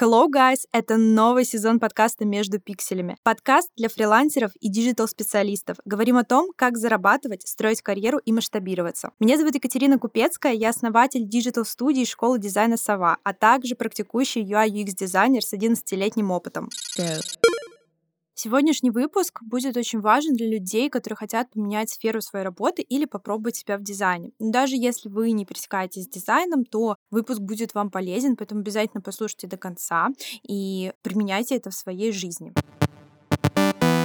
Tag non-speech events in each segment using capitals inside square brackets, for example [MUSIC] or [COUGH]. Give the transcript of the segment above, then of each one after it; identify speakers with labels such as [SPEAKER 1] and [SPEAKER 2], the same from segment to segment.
[SPEAKER 1] Hello, guys! Это новый сезон подкаста «Между пикселями». Подкаст для фрилансеров и диджитал-специалистов. Говорим о том, как зарабатывать, строить карьеру и масштабироваться. Меня зовут Екатерина Купецкая, я основатель диджитал-студии школы дизайна «Сова», а также практикующий UI-UX-дизайнер с 11-летним опытом.
[SPEAKER 2] Go.
[SPEAKER 1] Сегодняшний выпуск будет очень важен для людей, которые хотят поменять сферу своей работы или попробовать себя в дизайне. Даже если вы не пересекаетесь с дизайном, то выпуск будет вам полезен, поэтому обязательно послушайте до конца и применяйте это в своей жизни.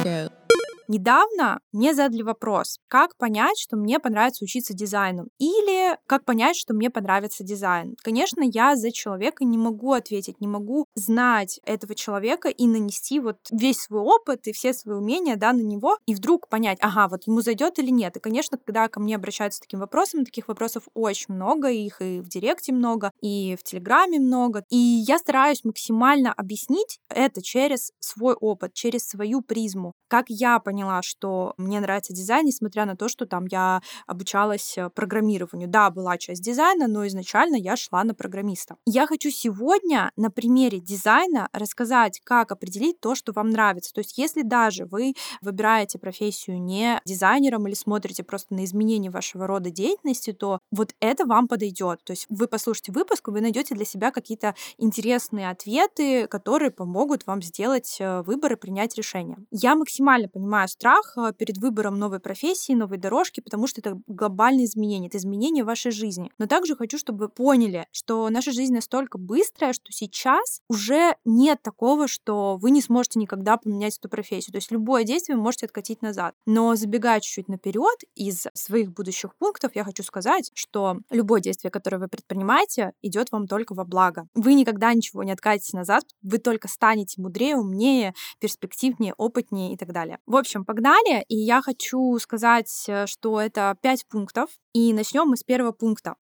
[SPEAKER 2] Go.
[SPEAKER 1] Недавно мне задали вопрос, как понять, что мне понравится учиться дизайну, или как понять, что мне понравится дизайн. Конечно, я за человека не могу ответить, не могу знать этого человека и нанести вот весь свой опыт и все свои умения да, на него, и вдруг понять, ага, вот ему зайдет или нет. И, конечно, когда ко мне обращаются с таким вопросом, таких вопросов очень много, их и в Директе много, и в Телеграме много, и я стараюсь максимально объяснить это через свой опыт, через свою призму, как я понимаю поняла, что мне нравится дизайн, несмотря на то, что там я обучалась э, программированию. Да, была часть дизайна, но изначально я шла на программиста. Я хочу сегодня на примере дизайна рассказать, как определить то, что вам нравится. То есть если даже вы выбираете профессию не дизайнером или смотрите просто на изменения вашего рода деятельности, то вот это вам подойдет. То есть вы послушайте выпуск, вы найдете для себя какие-то интересные ответы, которые помогут вам сделать э, выбор и принять решение. Я максимально понимаю понимаю страх э, перед выбором новой профессии, новой дорожки, потому что это глобальные изменения, это изменения вашей жизни. Но также хочу, чтобы вы поняли, что наша жизнь настолько быстрая, что сейчас уже нет такого, что вы не сможете никогда поменять эту профессию. То есть любое действие вы можете откатить назад. Но забегая чуть-чуть наперед из своих будущих пунктов, я хочу сказать, что любое действие, которое вы предпринимаете, идет вам только во благо. Вы никогда ничего не откатите назад, вы только станете мудрее, умнее, перспективнее, опытнее и так далее. В общем, общем, погнали. И я хочу сказать, э, что это пять пунктов. И начнем мы с первого пункта.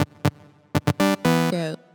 [SPEAKER 2] Go.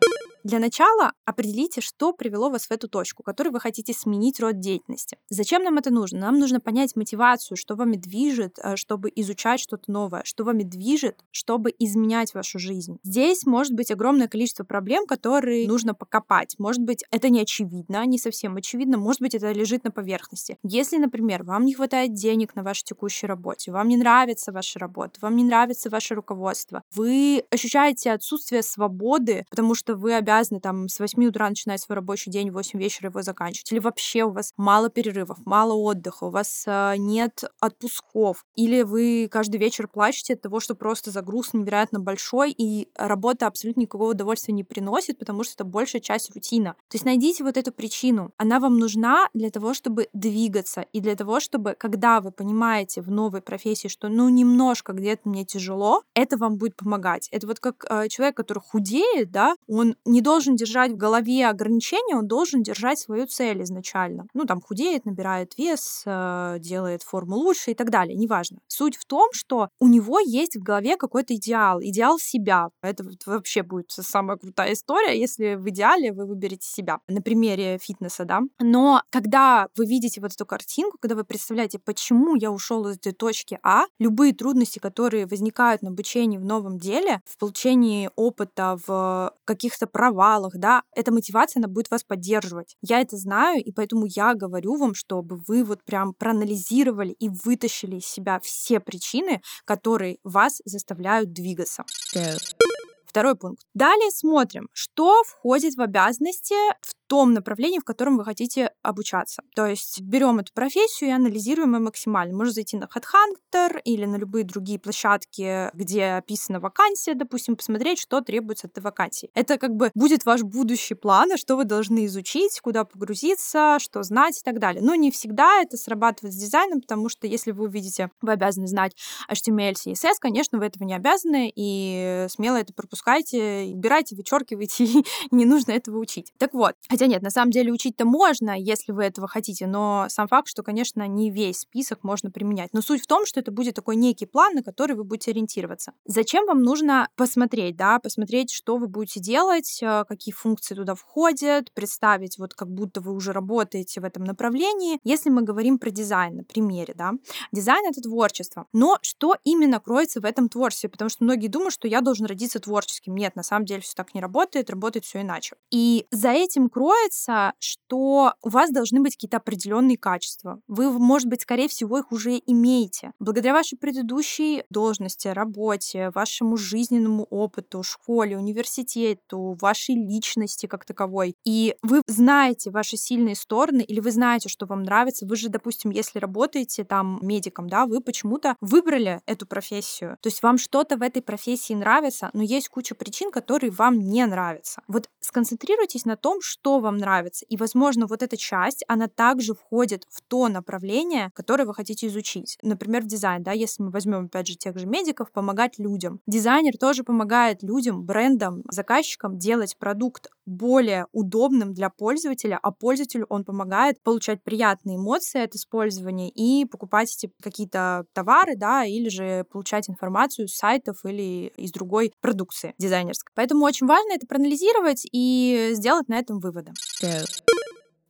[SPEAKER 1] Для начала определите, что привело вас в эту точку, которой вы хотите сменить род деятельности. Зачем нам это нужно? Нам нужно понять мотивацию, что вами движет, э, чтобы изучать что-то новое, что вами движет, чтобы изменять вашу жизнь. Здесь может быть огромное количество проблем, которые нужно покопать. Может быть, это не очевидно, не совсем очевидно, может быть, это лежит на поверхности. Если, например, вам не хватает денег на вашей текущей работе, вам не нравится ваша работа, вам не нравится ваше руководство, вы ощущаете отсутствие свободы, потому что вы обязаны обязаны там с 8 утра начинать свой рабочий день, в 8 вечера его заканчивать. Или вообще у вас мало перерывов, мало отдыха, у вас э, нет отпусков. Или вы каждый вечер плачете от того, что просто загруз невероятно большой, и работа абсолютно никакого удовольствия не приносит, потому что это большая часть рутина. То есть найдите вот эту причину. Она вам нужна для того, чтобы двигаться, и для того, чтобы, когда вы понимаете в новой профессии, что ну немножко где-то мне тяжело, это вам будет помогать. Это вот как э, человек, который худеет, да, он не должен держать в голове ограничения, он должен держать свою цель изначально. Ну, там худеет, набирает вес, э, делает форму лучше и так далее, неважно. Суть в том, что у него есть в голове какой-то идеал, идеал себя. Это вообще будет самая крутая история, если в идеале вы выберете себя на примере фитнеса, да. Но когда вы видите вот эту картинку, когда вы представляете, почему я ушел из этой точки А, любые трудности, которые возникают на обучении в новом деле, в получении опыта, в каких-то правах, провалах, да, эта мотивация, она будет вас поддерживать. Я это знаю, и поэтому я говорю вам, чтобы вы вот прям проанализировали и вытащили из себя все причины, которые вас заставляют двигаться. Второй пункт. Далее смотрим, что входит в обязанности в том направлении, в котором вы хотите обучаться. То есть берем эту профессию и анализируем ее максимально. Можно зайти на HeadHunter или на любые другие площадки, где описана вакансия, допустим, посмотреть, что требуется от этой вакансии. Это как бы будет ваш будущий план, что вы должны изучить, куда погрузиться, что знать и так далее. Но не всегда это срабатывает с дизайном, потому что если вы увидите, вы обязаны знать HTML, CSS, конечно, вы этого не обязаны, и смело это пропускайте, убирайте, вычеркивайте, [LAUGHS] и не нужно этого учить. Так вот, Хотя нет, на самом деле учить-то можно, если вы этого хотите, но сам факт, что, конечно, не весь список можно применять. Но суть в том, что это будет такой некий план, на который вы будете ориентироваться. Зачем вам нужно посмотреть, да, посмотреть, что вы будете делать, э, какие функции туда входят, представить, вот как будто вы уже работаете в этом направлении. Если мы говорим про дизайн на примере, да, дизайн — это творчество. Но что именно кроется в этом творчестве? Потому что многие думают, что я должен родиться творческим. Нет, на самом деле все так не работает, работает все иначе. И за этим кроется, что у вас должны быть какие-то определенные качества. Вы, может быть, скорее всего, их уже имеете. Благодаря вашей предыдущей должности, работе, вашему жизненному опыту, школе, университету, вашей личности как таковой. И вы знаете ваши сильные стороны, или вы знаете, что вам нравится. Вы же, допустим, если работаете там медиком, да, вы почему-то выбрали эту профессию. То есть вам что-то в этой профессии нравится, но есть куча причин, которые вам не нравятся. Вот сконцентрируйтесь на том, что вам нравится. И, возможно, вот эта часть, она также входит в то направление, которое вы хотите изучить. Например, в дизайн, да, если мы возьмем, опять же, тех же медиков, помогать людям. Дизайнер тоже помогает людям, брендам, заказчикам делать продукт более удобным для пользователя, а пользователю он помогает получать приятные эмоции от использования и покупать эти какие-то товары, да, или же получать информацию с сайтов или из другой продукции дизайнерской. Поэтому очень важно это проанализировать и сделать на этом выводы.
[SPEAKER 2] 对，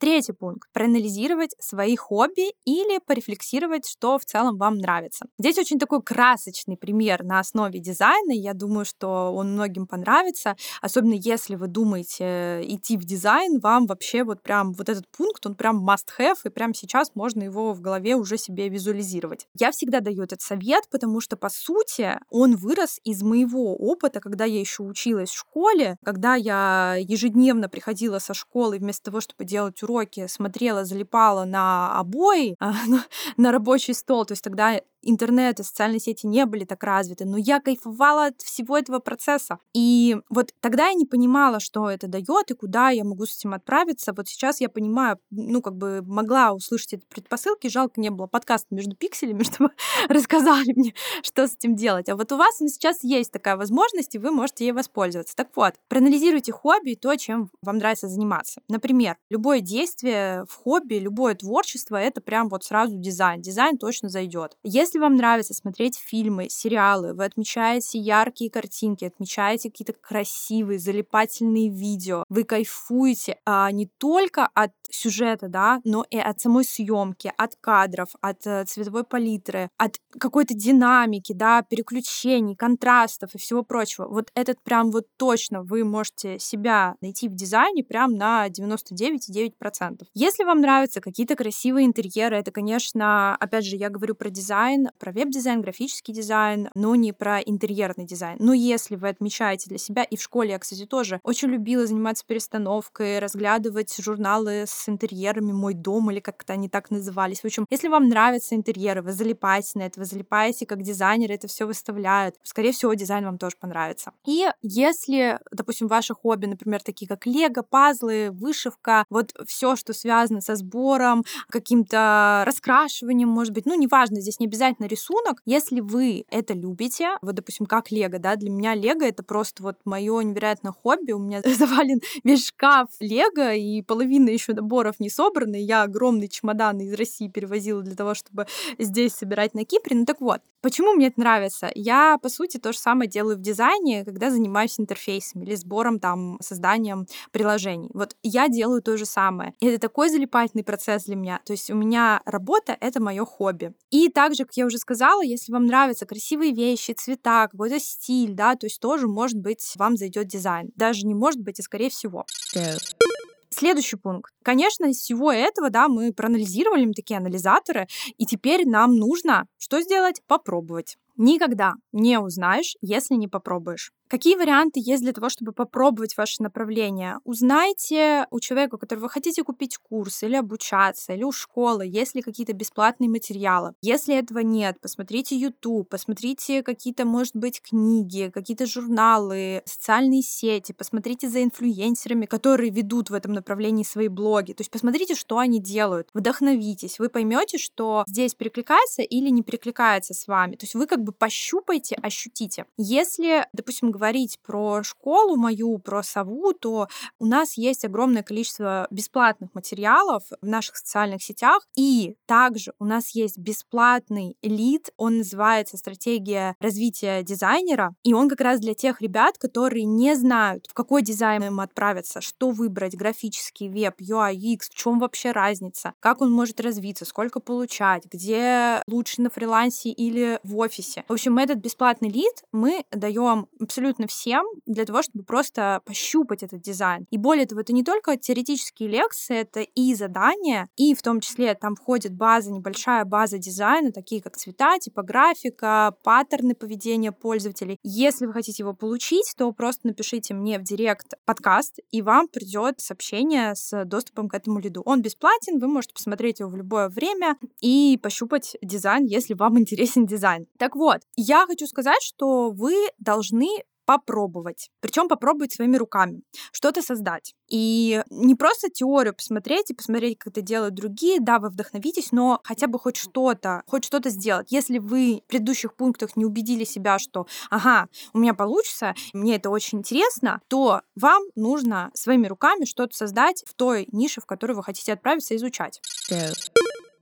[SPEAKER 1] Третий пункт. Проанализировать свои хобби или порефлексировать, что в целом вам нравится. Здесь очень такой красочный пример на основе дизайна. Я думаю, что он многим понравится. Особенно если вы думаете идти в дизайн, вам вообще вот прям вот этот пункт, он прям must-have, и прямо сейчас можно его в голове уже себе визуализировать. Я всегда даю этот совет, потому что, по сути, он вырос из моего опыта, когда я еще училась в школе, когда я ежедневно приходила со школы вместо того, чтобы делать уроки смотрела, залипала на обои, [LAUGHS] на рабочий стол. То есть тогда интернет и социальные сети не были так развиты, но я кайфовала от всего этого процесса. И вот тогда я не понимала, что это дает и куда я могу с этим отправиться. Вот сейчас я понимаю, ну, как бы могла услышать эти предпосылки, жалко не было подкаста между пикселями, [LAUGHS] чтобы рассказали мне, что с этим делать. А вот у вас сейчас есть такая возможность, и вы можете ей воспользоваться. Так вот, проанализируйте хобби и то, чем вам нравится заниматься. Например, любое действие в хобби, любое творчество — это прям вот сразу дизайн. Дизайн точно зайдет. Если если вам нравится смотреть фильмы, сериалы, вы отмечаете яркие картинки, отмечаете какие-то красивые, залипательные видео, вы кайфуете а, не только от сюжета, да, но и от самой съемки, от кадров, от э, цветовой палитры, от какой-то динамики, да, переключений, контрастов и всего прочего. Вот этот прям вот точно вы можете себя найти в дизайне прям на 99,9%. Если вам нравятся какие-то красивые интерьеры, это, конечно, опять же, я говорю про дизайн, про веб-дизайн, графический дизайн, но не про интерьерный дизайн. Но если вы отмечаете для себя, и в школе я, кстати, тоже очень любила заниматься перестановкой, разглядывать журналы с интерьерами «Мой дом» или как-то они так назывались. В общем, если вам нравятся интерьеры, вы залипаете на это, вы залипаете как дизайнеры, это все выставляют, скорее всего, дизайн вам тоже понравится. И если, допустим, ваше хобби, например, такие как лего, пазлы, вышивка, вот все, что связано со сбором, каким-то раскрашиванием, может быть, ну, неважно, здесь не обязательно на рисунок. Если вы это любите, вот, допустим, как Лего, да, для меня Лего — это просто вот мое невероятное хобби. У меня [LAUGHS] завален весь шкаф Лего, и половина еще наборов не собраны. Я огромный чемодан из России перевозила для того, чтобы здесь собирать на Кипре. Ну так вот, почему мне это нравится? Я, по сути, то же самое делаю в дизайне, когда занимаюсь интерфейсами или сбором, там, созданием приложений. Вот я делаю то же самое. И это такой залипательный процесс для меня. То есть у меня работа — это мое хобби. И также, как я уже сказала, если вам нравятся красивые вещи, цвета, какой-то стиль, да, то есть тоже, может быть, вам зайдет дизайн. Даже не может быть, а скорее всего.
[SPEAKER 2] Go.
[SPEAKER 1] Следующий пункт. Конечно, из всего этого, да, мы проанализировали, мы такие анализаторы, и теперь нам нужно что сделать? Попробовать. Никогда не узнаешь, если не попробуешь. Какие варианты есть для того, чтобы попробовать ваше направление? Узнайте у человека, у которого вы хотите купить курс или обучаться, или у школы, есть ли какие-то бесплатные материалы. Если этого нет, посмотрите YouTube, посмотрите какие-то, может быть, книги, какие-то журналы, социальные сети, посмотрите за инфлюенсерами, которые ведут в этом направлении свои блоги. То есть посмотрите, что они делают, вдохновитесь, вы поймете, что здесь перекликается или не перекликается с вами. То есть вы как бы бы пощупайте, ощутите. Если, допустим, говорить про школу мою, про сову, то у нас есть огромное количество бесплатных материалов в наших социальных сетях, и также у нас есть бесплатный лид, он называется «Стратегия развития дизайнера», и он как раз для тех ребят, которые не знают, в какой дизайн им отправиться, что выбрать, графический, веб, UI, UX, в чем вообще разница, как он может развиться, сколько получать, где лучше на фрилансе или в офисе. В общем, этот бесплатный лид мы даем абсолютно всем для того, чтобы просто пощупать этот дизайн. И более того, это не только теоретические лекции, это и задания, и в том числе там входит база, небольшая база дизайна, такие как цвета, типографика, паттерны поведения пользователей. Если вы хотите его получить, то просто напишите мне в директ подкаст, и вам придет сообщение с доступом к этому лиду. Он бесплатен, вы можете посмотреть его в любое время и пощупать дизайн, если вам интересен дизайн. Так вот, я хочу сказать, что вы должны попробовать. Причем попробовать своими руками. Что-то создать. И не просто теорию посмотреть и посмотреть, как это делают другие, да, вы вдохновитесь, но хотя бы хоть что-то, хоть что-то сделать. Если вы в предыдущих пунктах не убедили себя, что, ага, у меня получится, мне это очень интересно, то вам нужно своими руками что-то создать в той нише, в которую вы хотите отправиться изучать.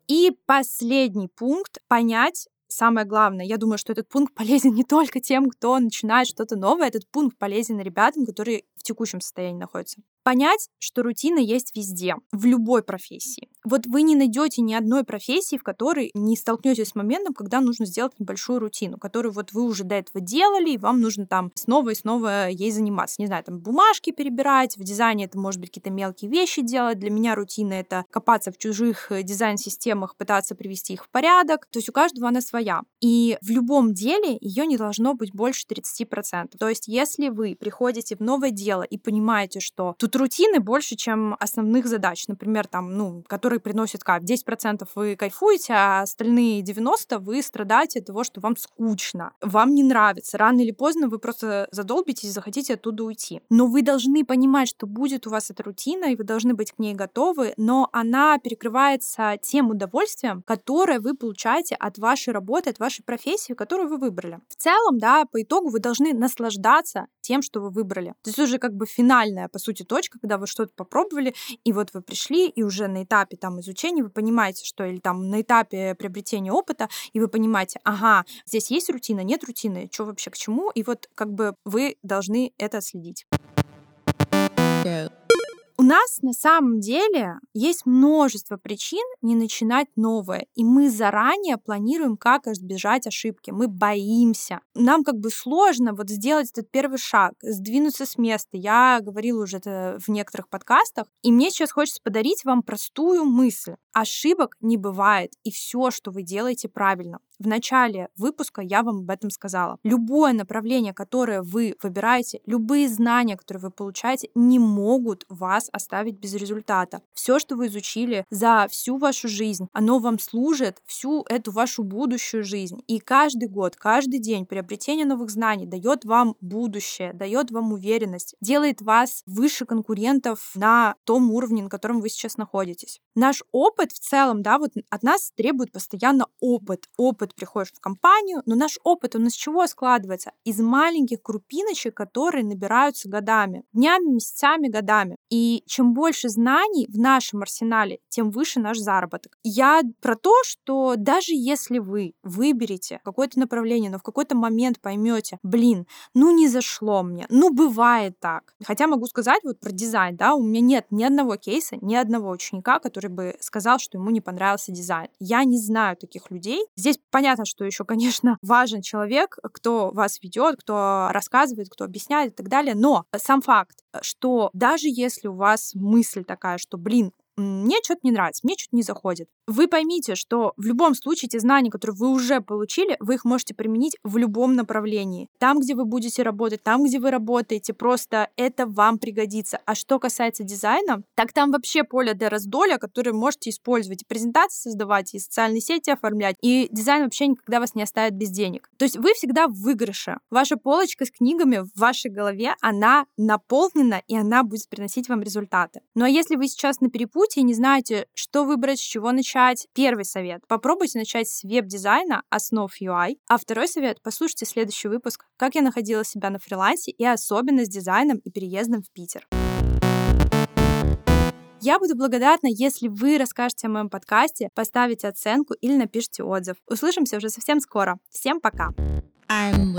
[SPEAKER 1] И последний пункт — понять, самое главное, я думаю, что этот пункт [LAUGHS] полезен не только тем, кто начинает что-то новое, этот пункт полезен ребятам, которые текущем состоянии находятся. Понять, что рутина есть везде, в любой профессии. Вот вы не найдете ни одной профессии, в которой не столкнетесь с моментом, когда нужно сделать небольшую рутину, которую вот вы уже до этого делали, и вам нужно там снова и снова ей заниматься. Не знаю, там бумажки перебирать, в дизайне это может быть какие-то мелкие вещи делать. Для меня рутина — это копаться в чужих э, дизайн-системах, пытаться привести их в порядок. То есть у каждого она своя. И в любом деле ее не должно быть больше 30%. То есть если вы приходите в новое дело и понимаете, что тут рутины больше, чем основных задач. Например, там, ну, которые приносят кайф. 10% вы кайфуете, а остальные 90% вы страдаете от того, что вам скучно, вам не нравится. Рано или поздно вы просто задолбитесь и захотите оттуда уйти. Но вы должны понимать, что будет у вас эта рутина, и вы должны быть к ней готовы, но она перекрывается тем удовольствием, которое вы получаете от вашей работы, от вашей профессии, которую вы выбрали. В целом, да, по итогу вы должны наслаждаться тем, что вы выбрали. То есть уже как бы финальная, по сути, точка, когда вы что-то попробовали, и вот вы пришли, и уже на этапе там изучения вы понимаете, что или там на этапе приобретения опыта, и вы понимаете, ага, здесь есть рутина, нет рутины, что вообще к чему, и вот как бы вы должны это следить.
[SPEAKER 2] Go.
[SPEAKER 1] У нас на самом деле есть множество причин не начинать новое, и мы заранее планируем, как избежать ошибки. Мы боимся. Нам как бы сложно вот сделать этот первый шаг, сдвинуться с места. Я говорила уже это в некоторых подкастах, и мне сейчас хочется подарить вам простую мысль. Ошибок не бывает, и все, что вы делаете, правильно. В начале выпуска я вам об этом сказала. Любое направление, которое вы выбираете, любые знания, которые вы получаете, не могут вас оставить без результата. Все, что вы изучили за всю вашу жизнь, оно вам служит всю эту вашу будущую жизнь. И каждый год, каждый день приобретение новых знаний дает вам будущее, дает вам уверенность, делает вас выше конкурентов на том уровне, на котором вы сейчас находитесь. Наш опыт в целом, да, вот от нас требует постоянно опыт, опыт опыт приходишь в компанию, но наш опыт, он из чего складывается? Из маленьких крупиночек, которые набираются годами, днями, месяцами, годами. И чем больше знаний в нашем арсенале, тем выше наш заработок. Я про то, что даже если вы выберете какое-то направление, но в какой-то момент поймете, блин, ну не зашло мне, ну бывает так. Хотя могу сказать вот про дизайн, да, у меня нет ни одного кейса, ни одного ученика, который бы сказал, что ему не понравился дизайн. Я не знаю таких людей. Здесь Понятно, что еще, конечно, [LAUGHS] важен человек, кто вас ведет, кто рассказывает, кто объясняет и так далее. Но сам факт, что даже если у вас мысль такая, что, блин, мне что-то не нравится, мне что-то не заходит. Вы поймите, что в любом случае те знания, которые вы уже получили, вы их можете применить в любом направлении. Там, где вы будете работать, там, где вы работаете, просто это вам пригодится. А что касается дизайна, так там вообще поле для раздолье, которое можете использовать и презентации создавать, и социальные сети оформлять, и дизайн вообще никогда вас не оставит без денег. То есть вы всегда в выигрыше. Ваша полочка с книгами в вашей голове, она наполнена, и она будет приносить вам результаты. Ну а если вы сейчас на перепутье, путь и не знаете, что выбрать, с чего начать, первый совет. Попробуйте начать с веб-дизайна, основ UI. А второй совет — послушайте следующий выпуск, как я находила себя на фрилансе и особенно с дизайном и переездом в Питер. Я буду благодарна, если вы расскажете о моем подкасте, поставите оценку или напишите отзыв. Услышимся уже совсем скоро. Всем пока!
[SPEAKER 2] I'm